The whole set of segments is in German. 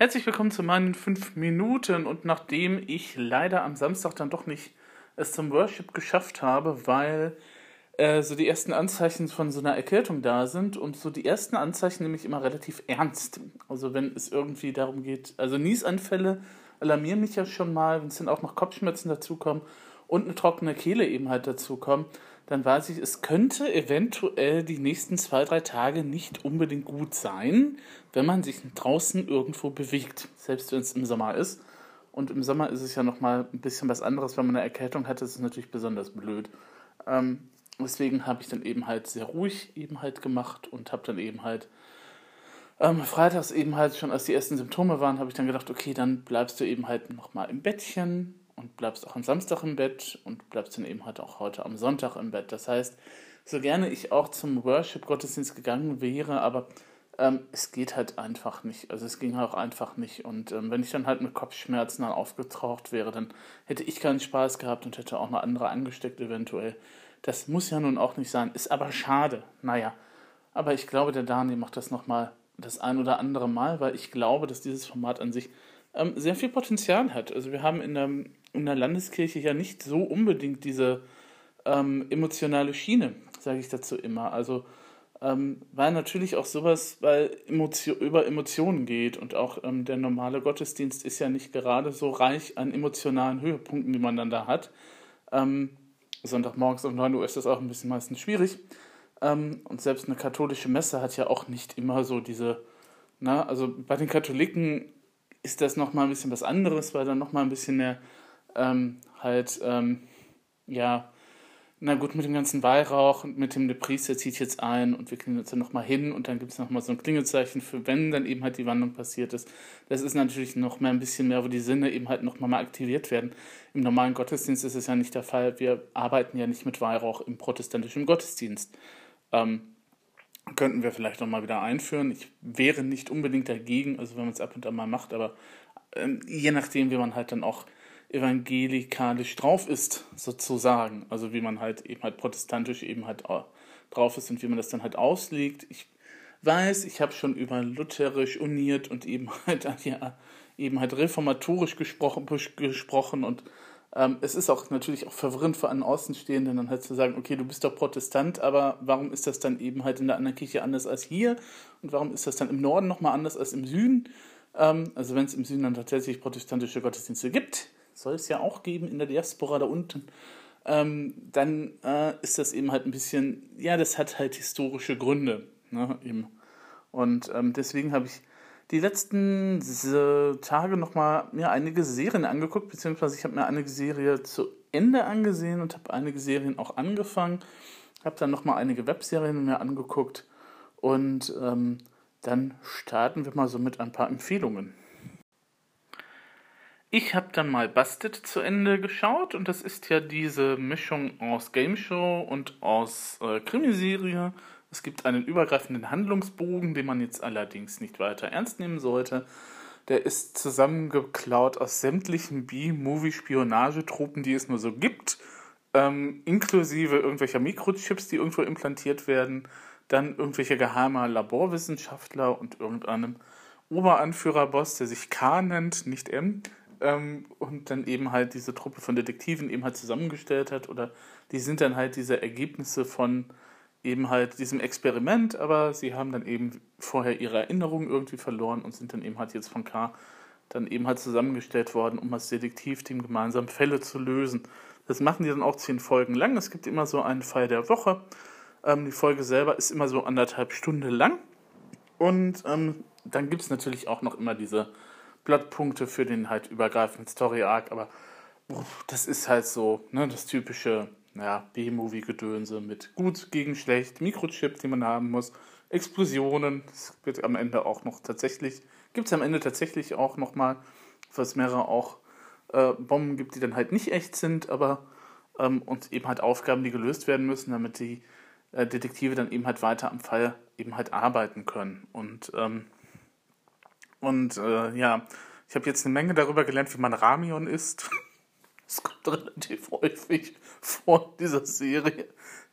Herzlich willkommen zu meinen fünf Minuten und nachdem ich leider am Samstag dann doch nicht es zum Worship geschafft habe, weil äh, so die ersten Anzeichen von so einer Erkältung da sind und so die ersten Anzeichen nämlich immer relativ ernst. Also wenn es irgendwie darum geht, also Niesanfälle alarmieren mich ja schon mal, wenn es dann auch noch Kopfschmerzen dazukommen und eine trockene Kehle eben halt dazukommen, dann weiß ich, es könnte eventuell die nächsten zwei, drei Tage nicht unbedingt gut sein, wenn man sich draußen irgendwo bewegt, selbst wenn es im Sommer ist. Und im Sommer ist es ja nochmal ein bisschen was anderes, wenn man eine Erkältung hat, das ist natürlich besonders blöd. Ähm, deswegen habe ich dann eben halt sehr ruhig eben halt gemacht und habe dann eben halt ähm, freitags eben halt schon, als die ersten Symptome waren, habe ich dann gedacht, okay, dann bleibst du eben halt nochmal im Bettchen, und bleibst auch am Samstag im Bett und bleibst dann eben halt auch heute am Sonntag im Bett. Das heißt, so gerne ich auch zum Worship-Gottesdienst gegangen wäre, aber ähm, es geht halt einfach nicht. Also es ging auch einfach nicht. Und ähm, wenn ich dann halt mit Kopfschmerzen dann aufgetaucht wäre, dann hätte ich keinen Spaß gehabt und hätte auch eine andere angesteckt eventuell. Das muss ja nun auch nicht sein. Ist aber schade. Naja. Aber ich glaube, der Daniel macht das nochmal das ein oder andere Mal, weil ich glaube, dass dieses Format an sich ähm, sehr viel Potenzial hat. Also wir haben in der, in der Landeskirche ja nicht so unbedingt diese ähm, emotionale Schiene, sage ich dazu immer. Also ähm, weil natürlich auch sowas weil Emotio über Emotionen geht und auch ähm, der normale Gottesdienst ist ja nicht gerade so reich an emotionalen Höhepunkten, die man dann da hat. Ähm, Sonntagmorgens um 9 Uhr ist das auch ein bisschen meistens schwierig. Ähm, und selbst eine katholische Messe hat ja auch nicht immer so diese, na, also bei den Katholiken ist das nochmal ein bisschen was anderes, weil dann nochmal ein bisschen mehr ähm, halt, ähm, ja, na gut, mit dem ganzen Weihrauch und mit dem der Priester zieht jetzt ein und wir kriegen uns dann nochmal hin und dann gibt es nochmal so ein Klingelzeichen für, wenn dann eben halt die Wandlung passiert ist. Das ist natürlich noch mehr ein bisschen mehr, wo die Sinne eben halt nochmal mal aktiviert werden. Im normalen Gottesdienst ist es ja nicht der Fall. Wir arbeiten ja nicht mit Weihrauch im protestantischen Gottesdienst. Ähm, könnten wir vielleicht nochmal wieder einführen. Ich wäre nicht unbedingt dagegen, also wenn man es ab und an mal macht, aber ähm, je nachdem, wie man halt dann auch evangelikalisch drauf ist, sozusagen. Also wie man halt eben halt protestantisch eben halt drauf ist und wie man das dann halt auslegt. Ich weiß, ich habe schon über lutherisch uniert und eben halt, ja, eben halt reformatorisch gesprochen, gesprochen und ähm, es ist auch natürlich auch verwirrend für einen Außenstehenden, dann halt zu sagen, okay, du bist doch Protestant, aber warum ist das dann eben halt in der anderen Kirche anders als hier? Und warum ist das dann im Norden nochmal anders als im Süden? Ähm, also wenn es im Süden dann tatsächlich protestantische Gottesdienste gibt, soll es ja auch geben in der Diaspora da unten, ähm, dann äh, ist das eben halt ein bisschen, ja, das hat halt historische Gründe. Ne, eben. Und ähm, deswegen habe ich die letzten Tage nochmal mir einige Serien angeguckt, beziehungsweise ich habe mir einige Serie zu Ende angesehen und habe einige Serien auch angefangen. Habe dann nochmal einige Webserien mir angeguckt und ähm, dann starten wir mal so mit ein paar Empfehlungen. Ich habe dann mal Busted zu Ende geschaut und das ist ja diese Mischung aus Game Show und aus äh, Krimiserie es gibt einen übergreifenden Handlungsbogen, den man jetzt allerdings nicht weiter ernst nehmen sollte. Der ist zusammengeklaut aus sämtlichen B-Movie-Spionagetropen, die es nur so gibt, ähm, inklusive irgendwelcher Mikrochips, die irgendwo implantiert werden, dann irgendwelche geheimer Laborwissenschaftler und irgendeinem Oberanführerboss, der sich K nennt, nicht M, ähm, und dann eben halt diese Truppe von Detektiven eben halt zusammengestellt hat oder die sind dann halt diese Ergebnisse von eben halt diesem Experiment, aber sie haben dann eben vorher ihre Erinnerungen irgendwie verloren und sind dann eben halt jetzt von K dann eben halt zusammengestellt worden, um als Detektivteam gemeinsam Fälle zu lösen. Das machen die dann auch zehn Folgen lang. Es gibt immer so einen Fall der Woche. Ähm, die Folge selber ist immer so anderthalb Stunden lang. Und ähm, dann gibt es natürlich auch noch immer diese Blattpunkte für den halt übergreifenden Story-Arc, aber das ist halt so, ne, das typische ja, B-Movie-Gedönse mit gut gegen schlecht, Mikrochip, den man haben muss, Explosionen. Es wird am Ende auch noch tatsächlich, gibt es am Ende tatsächlich auch nochmal, was mehrere auch äh, Bomben gibt, die dann halt nicht echt sind, aber ähm, und eben halt Aufgaben, die gelöst werden müssen, damit die äh, Detektive dann eben halt weiter am Fall eben halt arbeiten können. Und, ähm, und äh, ja, ich habe jetzt eine Menge darüber gelernt, wie man Ramion isst. Es kommt relativ häufig vor dieser Serie.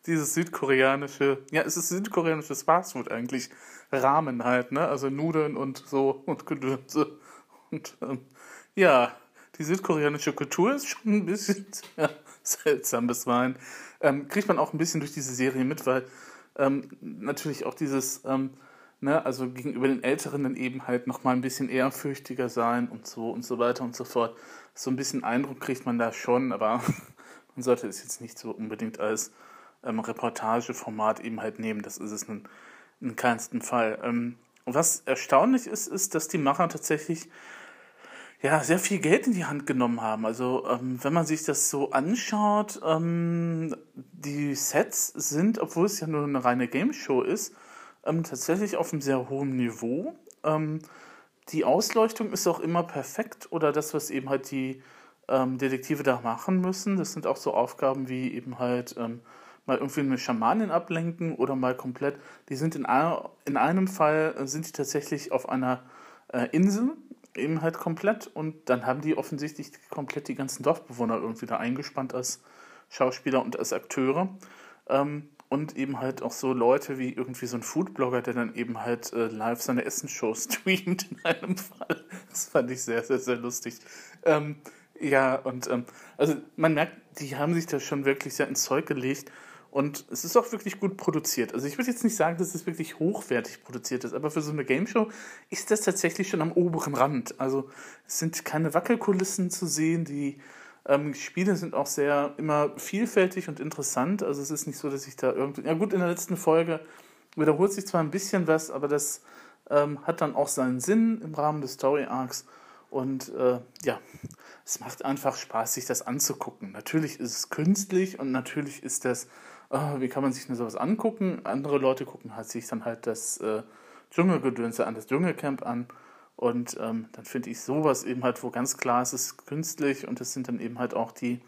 dieses südkoreanische, ja, es ist südkoreanisches Fastfood eigentlich, Rahmen halt, ne? Also Nudeln und so und Gedönse. Und ähm, ja, die südkoreanische Kultur ist schon ein bisschen ja, seltsam bisweilen. Ähm, kriegt man auch ein bisschen durch diese Serie mit, weil ähm, natürlich auch dieses, ähm, ne, also gegenüber den Älteren dann eben halt nochmal ein bisschen ehrfürchtiger sein und so und so weiter und so fort. So ein bisschen Eindruck kriegt man da schon, aber man sollte es jetzt nicht so unbedingt als ähm, Reportageformat eben halt nehmen. Das ist es in, in keinsten Fall. Ähm, was erstaunlich ist, ist, dass die Macher tatsächlich ja, sehr viel Geld in die Hand genommen haben. Also ähm, wenn man sich das so anschaut, ähm, die Sets sind, obwohl es ja nur eine reine Game Show ist, ähm, tatsächlich auf einem sehr hohen Niveau. Ähm, die Ausleuchtung ist auch immer perfekt oder das, was eben halt die ähm, Detektive da machen müssen. Das sind auch so Aufgaben wie eben halt ähm, mal irgendwie eine Schamanin ablenken oder mal komplett. Die sind in, einer, in einem Fall äh, sind die tatsächlich auf einer äh, Insel eben halt komplett und dann haben die offensichtlich komplett die ganzen Dorfbewohner irgendwie da eingespannt als Schauspieler und als Akteure. Ähm, und eben halt auch so Leute wie irgendwie so ein Foodblogger, der dann eben halt äh, live seine Essensshow streamt in einem Fall. Das fand ich sehr, sehr, sehr lustig. Ähm, ja, und ähm, also man merkt, die haben sich da schon wirklich sehr ins Zeug gelegt und es ist auch wirklich gut produziert. Also ich würde jetzt nicht sagen, dass es wirklich hochwertig produziert ist, aber für so eine Game Show ist das tatsächlich schon am oberen Rand. Also es sind keine Wackelkulissen zu sehen, die ähm, Spiele sind auch sehr immer vielfältig und interessant. Also es ist nicht so, dass ich da irgendwie. Ja gut, in der letzten Folge wiederholt sich zwar ein bisschen was, aber das ähm, hat dann auch seinen Sinn im Rahmen des Story Arcs. Und äh, ja, es macht einfach Spaß, sich das anzugucken. Natürlich ist es künstlich und natürlich ist das oh, wie kann man sich denn sowas angucken? Andere Leute gucken halt sich dann halt das äh, Dschungelgedönse an, das Dschungelcamp an. Und ähm, dann finde ich sowas eben halt, wo ganz klar ist, es ist künstlich und es sind dann eben halt auch die,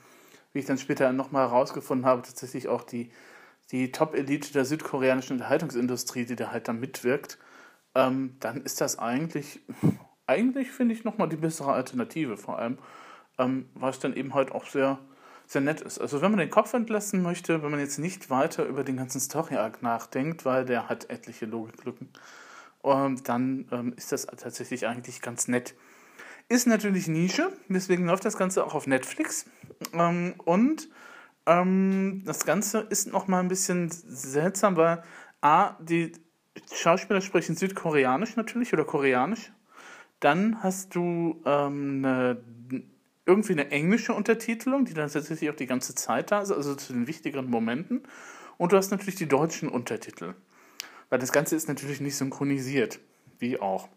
wie ich dann später nochmal herausgefunden habe, tatsächlich auch die, die Top-Elite der südkoreanischen Unterhaltungsindustrie, die da halt dann mitwirkt. Ähm, dann ist das eigentlich, eigentlich finde ich nochmal die bessere Alternative, vor allem, ähm, es dann eben halt auch sehr sehr nett ist. Also wenn man den Kopf entlassen möchte, wenn man jetzt nicht weiter über den ganzen Story-Arc nachdenkt, weil der hat etliche Logiklücken, dann ähm, ist das tatsächlich eigentlich ganz nett. Ist natürlich Nische, deswegen läuft das Ganze auch auf Netflix. Ähm, und ähm, das Ganze ist nochmal ein bisschen seltsam, weil A, die Schauspieler sprechen Südkoreanisch natürlich oder Koreanisch. Dann hast du ähm, eine irgendwie eine englische Untertitelung, die dann tatsächlich auch die ganze Zeit da ist, also zu den wichtigeren Momenten. Und du hast natürlich die deutschen Untertitel. Weil das Ganze ist natürlich nicht synchronisiert, wie auch.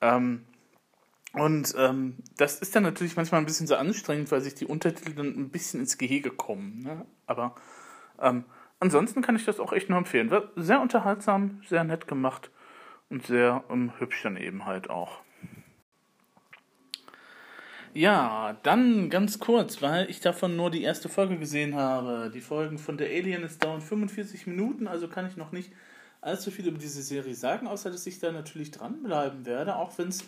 Ähm, und ähm, das ist dann natürlich manchmal ein bisschen so anstrengend, weil sich die Untertitel dann ein bisschen ins Gehege kommen. Ne? Aber ähm, ansonsten kann ich das auch echt nur empfehlen. War sehr unterhaltsam, sehr nett gemacht und sehr ähm, hübsch dann eben halt auch. Ja, dann ganz kurz, weil ich davon nur die erste Folge gesehen habe. Die Folgen von der Alien ist dauern 45 Minuten, also kann ich noch nicht allzu viel über diese Serie sagen, außer dass ich da natürlich dranbleiben werde, auch wenn es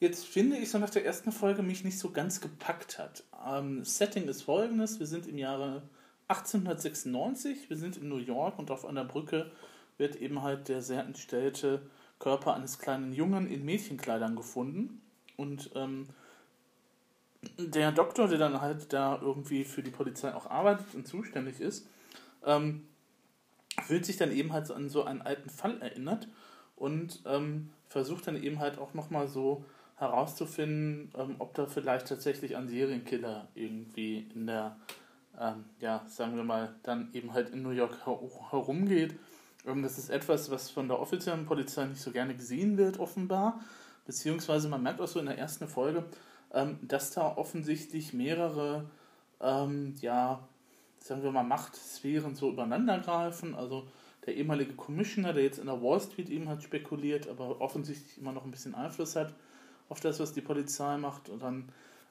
jetzt, finde ich, so nach der ersten Folge mich nicht so ganz gepackt hat. Ähm, Setting ist folgendes: Wir sind im Jahre 1896, wir sind in New York und auf einer Brücke wird eben halt der sehr entstellte Körper eines kleinen Jungen in Mädchenkleidern gefunden. Und ähm, der Doktor, der dann halt da irgendwie für die Polizei auch arbeitet und zuständig ist, ähm, fühlt sich dann eben halt so an so einen alten Fall erinnert und ähm, versucht dann eben halt auch nochmal so herauszufinden, ähm, ob da vielleicht tatsächlich ein Serienkiller irgendwie in der, ähm, ja, sagen wir mal, dann eben halt in New York her herumgeht. Ähm, das ist etwas, was von der offiziellen Polizei nicht so gerne gesehen wird, offenbar. Beziehungsweise man merkt auch so in der ersten Folge, ähm, dass da offensichtlich mehrere, ähm, ja, sagen wir mal, Machtsphären so übereinandergreifen. Also der ehemalige Commissioner, der jetzt in der Wall Street eben hat spekuliert, aber offensichtlich immer noch ein bisschen Einfluss hat auf das, was die Polizei macht. Und dann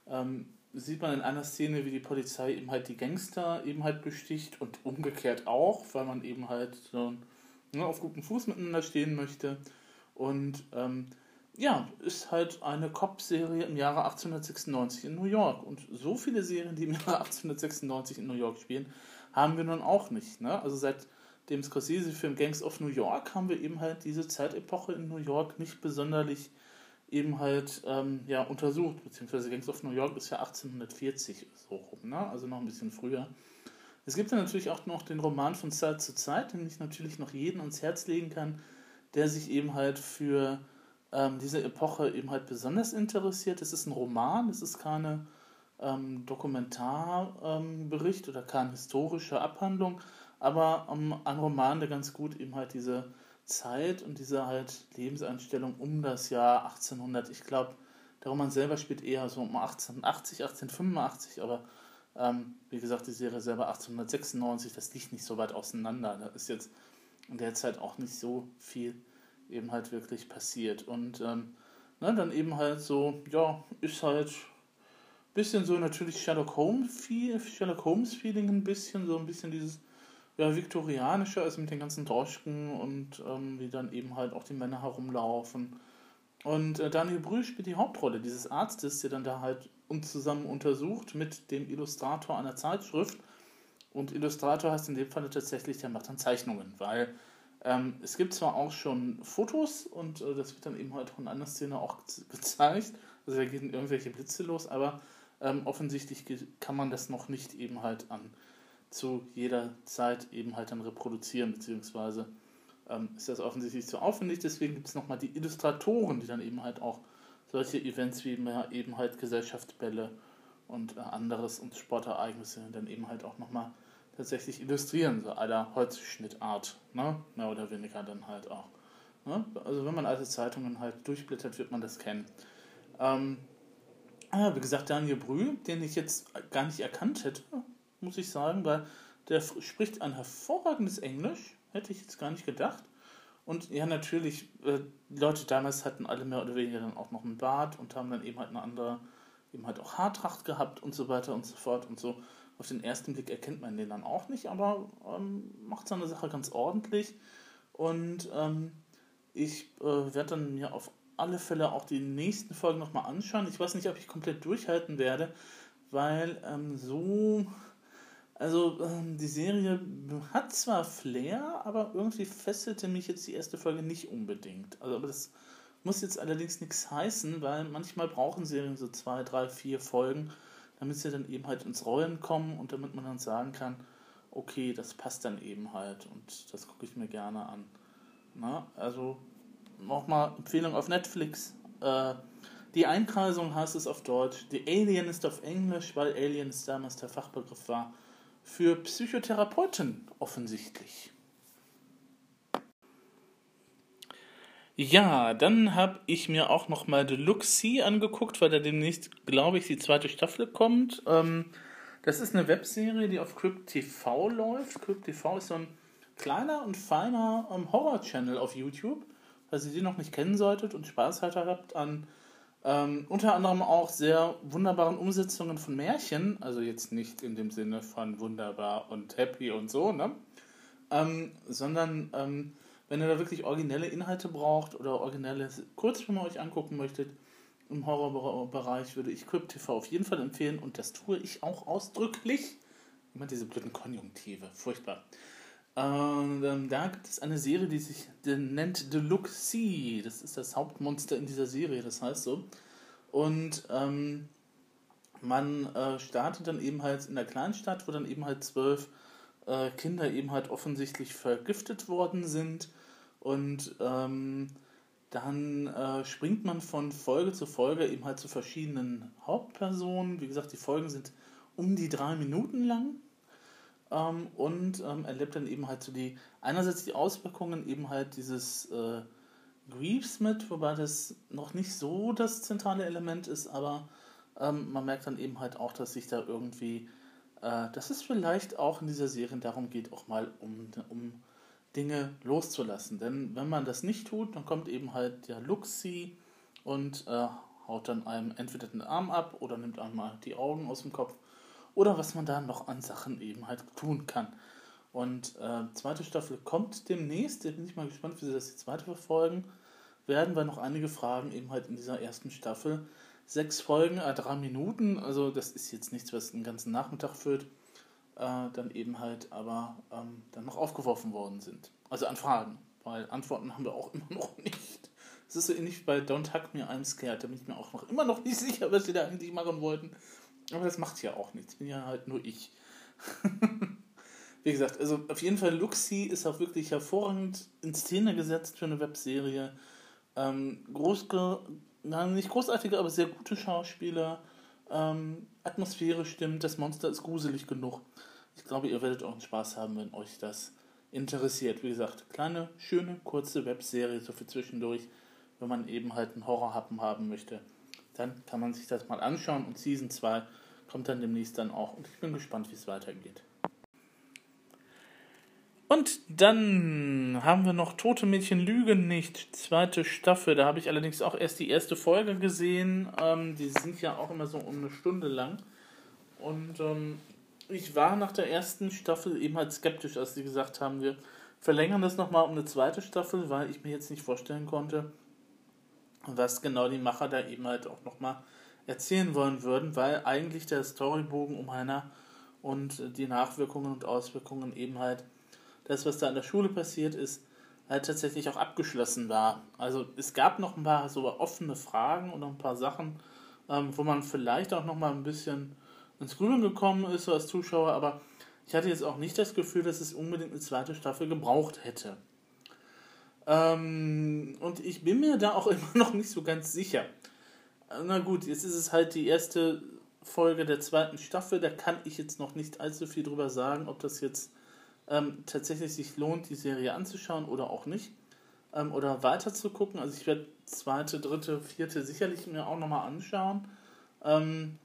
ähm, sieht man in einer Szene, wie die Polizei eben halt die Gangster eben halt besticht und umgekehrt auch, weil man eben halt so ne, auf gutem Fuß miteinander stehen möchte. Und ähm, ja, ist halt eine Cop-Serie im Jahre 1896 in New York. Und so viele Serien, die im Jahre 1896 in New York spielen, haben wir nun auch nicht. Ne? Also seit dem Scorsese-Film Gangs of New York haben wir eben halt diese Zeitepoche in New York nicht besonderlich eben halt ähm, ja, untersucht, beziehungsweise Gangs of New York ist ja 1840 so rum, ne? also noch ein bisschen früher. Es gibt dann natürlich auch noch den Roman von Zeit zu Zeit, den ich natürlich noch jeden ans Herz legen kann, der sich eben halt für ähm, diese Epoche eben halt besonders interessiert. Es ist ein Roman, es ist keine ähm, Dokumentarbericht ähm, oder keine historische Abhandlung, aber ähm, ein Roman, der ganz gut eben halt diese Zeit und diese halt Lebenseinstellung um das Jahr 1800, ich glaube, der Roman selber spielt eher so um 1880, 1885, aber ähm, wie gesagt, die Serie selber 1896, das liegt nicht so weit auseinander. Da ist jetzt in der Zeit auch nicht so viel eben halt wirklich passiert. Und ähm, ne, dann eben halt so, ja, ist halt ein bisschen so natürlich Sherlock Holmes, Sherlock Holmes Feeling ein bisschen, so ein bisschen dieses ja, viktorianische, also mit den ganzen Droschken und ähm, wie dann eben halt auch die Männer herumlaufen. Und äh, Daniel Brühl spielt die Hauptrolle dieses Arztes, der dann da halt uns zusammen untersucht mit dem Illustrator einer Zeitschrift. Und Illustrator heißt in dem Fall tatsächlich, der macht dann Zeichnungen, weil ähm, es gibt zwar auch schon Fotos und äh, das wird dann eben halt auch in einer Szene auch gezeigt, also da gehen irgendwelche Blitze los, aber ähm, offensichtlich kann man das noch nicht eben halt an zu jeder Zeit eben halt dann reproduzieren, beziehungsweise ähm, ist das offensichtlich zu aufwendig. Deswegen gibt es nochmal die Illustratoren, die dann eben halt auch solche Events wie eben halt Gesellschaftsbälle und äh, anderes und Sportereignisse dann eben halt auch nochmal tatsächlich illustrieren, so aller Holzschnittart, ne? mehr oder weniger dann halt auch. Ne? Also wenn man alte Zeitungen halt durchblättert, wird man das kennen. Ähm, ja, wie gesagt, Daniel Brühl, den ich jetzt gar nicht erkannt hätte, muss ich sagen, weil der spricht ein hervorragendes Englisch, hätte ich jetzt gar nicht gedacht. Und ja, natürlich, äh, Leute damals hatten alle mehr oder weniger dann auch noch einen Bart und haben dann eben halt eine andere, eben halt auch Haartracht gehabt und so weiter und so fort und so. Auf den ersten Blick erkennt man den dann auch nicht, aber ähm, macht seine Sache ganz ordentlich. Und ähm, ich äh, werde dann mir auf alle Fälle auch die nächsten Folgen nochmal anschauen. Ich weiß nicht, ob ich komplett durchhalten werde, weil ähm, so also ähm, die Serie hat zwar Flair, aber irgendwie fesselte mich jetzt die erste Folge nicht unbedingt. Also aber das muss jetzt allerdings nichts heißen, weil manchmal brauchen Serien so zwei, drei, vier Folgen, damit sie dann eben halt ins Rollen kommen und damit man dann sagen kann, okay, das passt dann eben halt und das gucke ich mir gerne an. Na, also nochmal Empfehlung auf Netflix. Äh, die Einkreisung heißt es auf Deutsch. The Alien ist auf Englisch, weil Alien ist damals der Fachbegriff war für Psychotherapeuten offensichtlich. Ja, dann habe ich mir auch noch mal Deluxe angeguckt, weil da demnächst, glaube ich, die zweite Staffel kommt. Ähm, das ist eine Webserie, die auf Crypt TV läuft. Crypt TV ist so ein kleiner und feiner ähm, Horror-Channel auf YouTube. Falls ihr die noch nicht kennen solltet und Spaß habt an ähm, unter anderem auch sehr wunderbaren Umsetzungen von Märchen, also jetzt nicht in dem Sinne von wunderbar und happy und so, ne? Ähm, sondern ähm, wenn ihr da wirklich originelle Inhalte braucht oder originelle Kurzfilme euch angucken möchtet, im Horrorbereich würde ich Crypt TV auf jeden Fall empfehlen und das tue ich auch ausdrücklich. Immer diese blöden Konjunktive, furchtbar. Und ähm, da gibt es eine Serie, die sich die nennt Deluxe. Das ist das Hauptmonster in dieser Serie, das heißt so. Und ähm, man äh, startet dann eben halt in der Kleinstadt, wo dann eben halt zwölf äh, Kinder eben halt offensichtlich vergiftet worden sind. Und ähm, dann äh, springt man von Folge zu Folge eben halt zu verschiedenen Hauptpersonen. Wie gesagt, die Folgen sind um die drei Minuten lang ähm, und ähm, erlebt dann eben halt so die, einerseits die Auswirkungen eben halt dieses äh, Griefs mit, wobei das noch nicht so das zentrale Element ist, aber ähm, man merkt dann eben halt auch, dass sich da irgendwie, äh, dass es vielleicht auch in dieser Serie darum geht, auch mal um, um Dinge loszulassen. Denn wenn man das nicht tut, dann kommt eben halt der Luxi und äh, haut dann einem entweder den Arm ab oder nimmt einmal die Augen aus dem Kopf oder was man da noch an Sachen eben halt tun kann. Und äh, zweite Staffel kommt demnächst. Da bin ich mal gespannt, wie sie das jetzt weiter verfolgen. Werden wir noch einige Fragen eben halt in dieser ersten Staffel. Sechs Folgen, äh, drei Minuten. Also das ist jetzt nichts, was den ganzen Nachmittag führt. äh, dann eben halt aber ähm, dann noch aufgeworfen worden sind. Also an Fragen, weil Antworten haben wir auch immer noch nicht. Es ist so ähnlich bei Don't Hug Me, I'm Scared. Da bin ich mir auch noch immer noch nicht sicher, was sie da eigentlich machen wollten. Aber das macht ja auch nichts. Bin ja halt nur ich. wie gesagt, also auf jeden Fall Luxi ist auch wirklich hervorragend in Szene gesetzt für eine Webserie. Ähm, groß, na, nicht großartige, aber sehr gute Schauspieler. Ähm, Atmosphäre stimmt, das Monster ist gruselig genug. Ich glaube, ihr werdet auch einen Spaß haben, wenn euch das interessiert. Wie gesagt, kleine, schöne, kurze Webserie, so für zwischendurch, wenn man eben halt einen Horrorhappen haben möchte. Dann kann man sich das mal anschauen und Season 2 kommt dann demnächst dann auch. Und ich bin gespannt, wie es weitergeht. Und dann haben wir noch Tote Mädchen lügen nicht, zweite Staffel. Da habe ich allerdings auch erst die erste Folge gesehen. Ähm, die sind ja auch immer so um eine Stunde lang. Und ähm, ich war nach der ersten Staffel eben halt skeptisch, als sie gesagt haben, wir verlängern das nochmal um eine zweite Staffel, weil ich mir jetzt nicht vorstellen konnte, was genau die Macher da eben halt auch nochmal erzählen wollen würden, weil eigentlich der Storybogen um Hannah und die Nachwirkungen und Auswirkungen eben halt das, was da an der Schule passiert ist, halt tatsächlich auch abgeschlossen war. Also es gab noch ein paar so offene Fragen und noch ein paar Sachen, ähm, wo man vielleicht auch noch mal ein bisschen ins Grübeln gekommen ist so als Zuschauer, aber ich hatte jetzt auch nicht das Gefühl, dass es unbedingt eine zweite Staffel gebraucht hätte. Ähm, und ich bin mir da auch immer noch nicht so ganz sicher. Na gut, jetzt ist es halt die erste Folge der zweiten Staffel, da kann ich jetzt noch nicht allzu viel drüber sagen, ob das jetzt ähm, tatsächlich sich lohnt, die Serie anzuschauen oder auch nicht. Ähm, oder weiter zu gucken. Also ich werde zweite, dritte, vierte sicherlich mir auch nochmal anschauen. Ähm,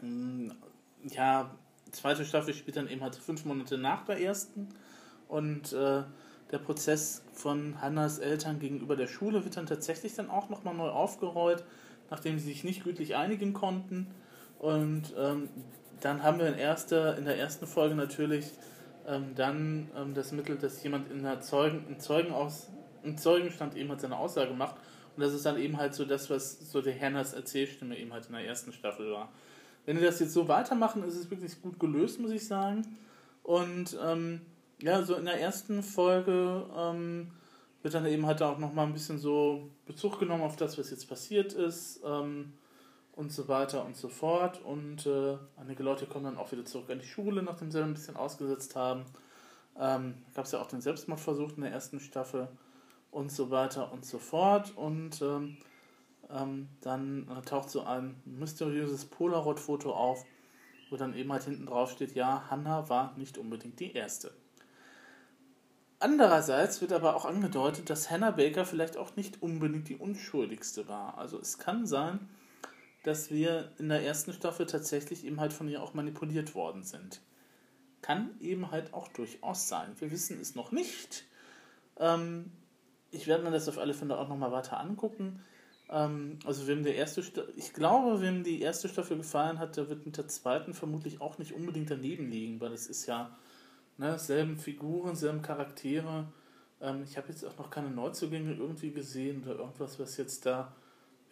mm, ja, zweite Staffel spielt dann eben halt fünf Monate nach der ersten. Und äh, der Prozess von Hannas Eltern gegenüber der Schule wird dann tatsächlich dann auch nochmal neu aufgerollt, nachdem sie sich nicht gütlich einigen konnten. Und ähm, dann haben wir in, erster, in der ersten Folge natürlich ähm, dann ähm, das Mittel, dass jemand in der Zeugen, im, Zeugen aus, im Zeugenstand eben halt seine Aussage macht. Und das ist dann eben halt so das, was so der Hannas Erzählstimme eben halt in der ersten Staffel war. Wenn die das jetzt so weitermachen, ist es wirklich gut gelöst, muss ich sagen. Und ähm, ja, so in der ersten Folge ähm, wird dann eben halt auch nochmal ein bisschen so Bezug genommen auf das, was jetzt passiert ist. Ähm, und so weiter und so fort. Und äh, einige Leute kommen dann auch wieder zurück an die Schule, nachdem sie ein bisschen ausgesetzt haben. Ähm, Gab es ja auch den Selbstmordversuch in der ersten Staffel und so weiter und so fort. Und ähm, ähm, dann äh, taucht so ein mysteriöses Polaroid-Foto auf, wo dann eben halt hinten drauf steht, ja, Hannah war nicht unbedingt die Erste. Andererseits wird aber auch angedeutet, dass Hannah Baker vielleicht auch nicht unbedingt die Unschuldigste war. Also es kann sein, dass wir in der ersten Staffel tatsächlich eben halt von ihr auch manipuliert worden sind. Kann eben halt auch durchaus sein. Wir wissen es noch nicht. Ähm, ich werde mir das auf alle Fälle auch nochmal weiter angucken. Ähm, also wem der erste, Sta ich glaube, wem die erste Staffel gefallen hat, der wird mit der zweiten vermutlich auch nicht unbedingt daneben liegen, weil es ist ja ne, selben Figuren, selben Charaktere. Ähm, ich habe jetzt auch noch keine Neuzugänge irgendwie gesehen oder irgendwas, was jetzt da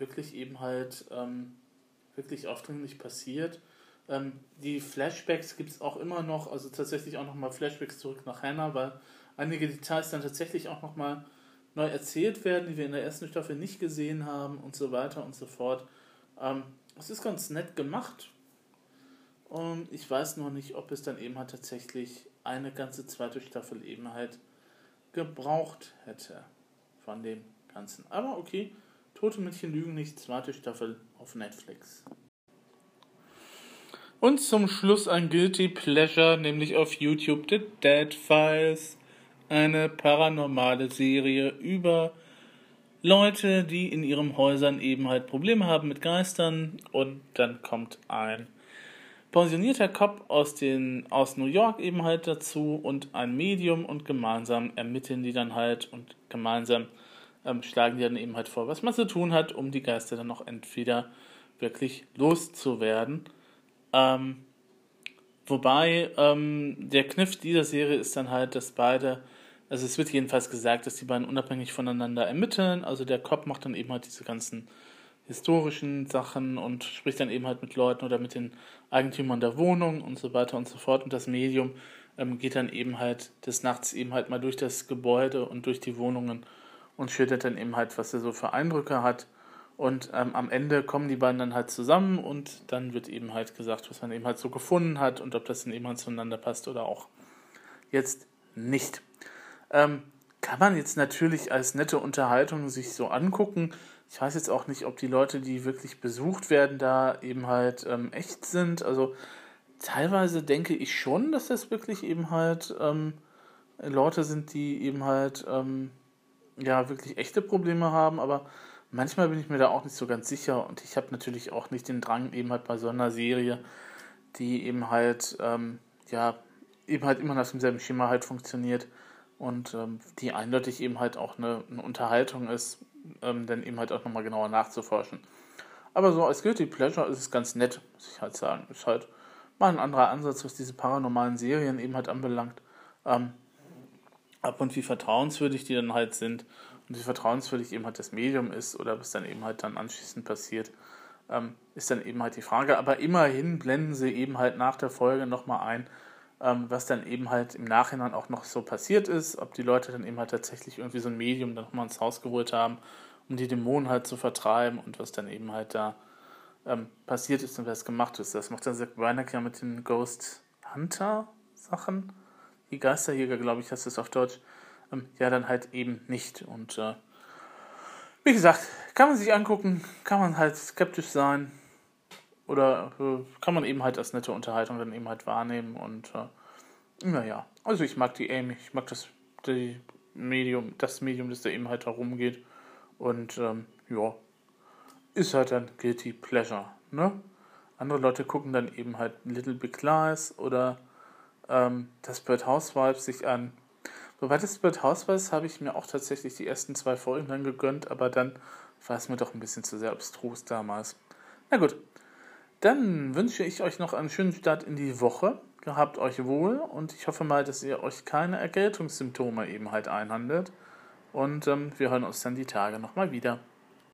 wirklich eben halt ähm, wirklich aufdringlich passiert. Ähm, die Flashbacks gibt es auch immer noch, also tatsächlich auch nochmal Flashbacks zurück nach Hannah, weil einige Details dann tatsächlich auch nochmal neu erzählt werden, die wir in der ersten Staffel nicht gesehen haben und so weiter und so fort. Ähm, es ist ganz nett gemacht und ich weiß noch nicht, ob es dann eben halt tatsächlich eine ganze zweite Staffel eben halt gebraucht hätte von dem Ganzen. Aber okay, Tote Mädchen lügen nicht, zweite Staffel auf Netflix. Und zum Schluss ein Guilty Pleasure, nämlich auf YouTube The Dead Files, eine paranormale Serie über Leute, die in ihren Häusern eben halt Probleme haben mit Geistern und dann kommt ein pensionierter Cop aus, den, aus New York eben halt dazu und ein Medium und gemeinsam ermitteln die dann halt und gemeinsam ähm, schlagen die dann eben halt vor, was man zu tun hat, um die Geister dann noch entweder wirklich loszuwerden. Ähm, wobei ähm, der Kniff dieser Serie ist dann halt, dass beide, also es wird jedenfalls gesagt, dass die beiden unabhängig voneinander ermitteln. Also der Cop macht dann eben halt diese ganzen historischen Sachen und spricht dann eben halt mit Leuten oder mit den Eigentümern der Wohnung und so weiter und so fort. Und das Medium ähm, geht dann eben halt des Nachts eben halt mal durch das Gebäude und durch die Wohnungen und schildert dann eben halt, was er so für Eindrücke hat. Und ähm, am Ende kommen die beiden dann halt zusammen und dann wird eben halt gesagt, was man eben halt so gefunden hat und ob das dann eben halt zueinander passt oder auch jetzt nicht. Ähm, kann man jetzt natürlich als nette Unterhaltung sich so angucken. Ich weiß jetzt auch nicht, ob die Leute, die wirklich besucht werden, da eben halt ähm, echt sind. Also teilweise denke ich schon, dass das wirklich eben halt ähm, Leute sind, die eben halt ähm, ja wirklich echte Probleme haben, aber manchmal bin ich mir da auch nicht so ganz sicher und ich habe natürlich auch nicht den Drang, eben halt bei so einer Serie, die eben halt ähm, ja eben halt immer nach demselben Schema halt funktioniert und ähm, die eindeutig eben halt auch eine, eine Unterhaltung ist, ähm, dann eben halt auch nochmal genauer nachzuforschen. Aber so als Guilty Pleasure ist es ganz nett, muss ich halt sagen. Ist halt mal ein anderer Ansatz, was diese paranormalen Serien eben halt anbelangt. Ähm, ab und wie vertrauenswürdig die dann halt sind und wie vertrauenswürdig eben halt das Medium ist oder was dann eben halt dann anschließend passiert, ähm, ist dann eben halt die Frage. Aber immerhin blenden sie eben halt nach der Folge nochmal ein, ähm, was dann eben halt im Nachhinein auch noch so passiert ist, ob die Leute dann eben halt tatsächlich irgendwie so ein Medium dann nochmal ins Haus geholt haben, um die Dämonen halt zu vertreiben und was dann eben halt da ähm, passiert ist und was gemacht ist. Das macht dann Zack Weineck ja mit den Ghost Hunter Sachen. Die Geisterjäger, glaube ich, heißt es auf Deutsch. Ähm, ja, dann halt eben nicht. Und äh, wie gesagt, kann man sich angucken, kann man halt skeptisch sein, oder äh, kann man eben halt als nette Unterhaltung dann eben halt wahrnehmen und äh, naja, also ich mag die Amy, ich mag das die Medium, das Medium, das da eben halt herumgeht und ähm, ja, ist halt ein Guilty Pleasure, ne? Andere Leute gucken dann eben halt Little Big Lies oder ähm, das Bird Housewives sich an. Wobei das Bird Housewives habe ich mir auch tatsächlich die ersten zwei Folgen dann gegönnt, aber dann war es mir doch ein bisschen zu sehr abstrus damals. Na gut, dann wünsche ich euch noch einen schönen Start in die Woche. Gehabt euch wohl und ich hoffe mal, dass ihr euch keine Erkältungssymptome eben halt einhandelt. Und ähm, wir hören uns dann die Tage nochmal wieder.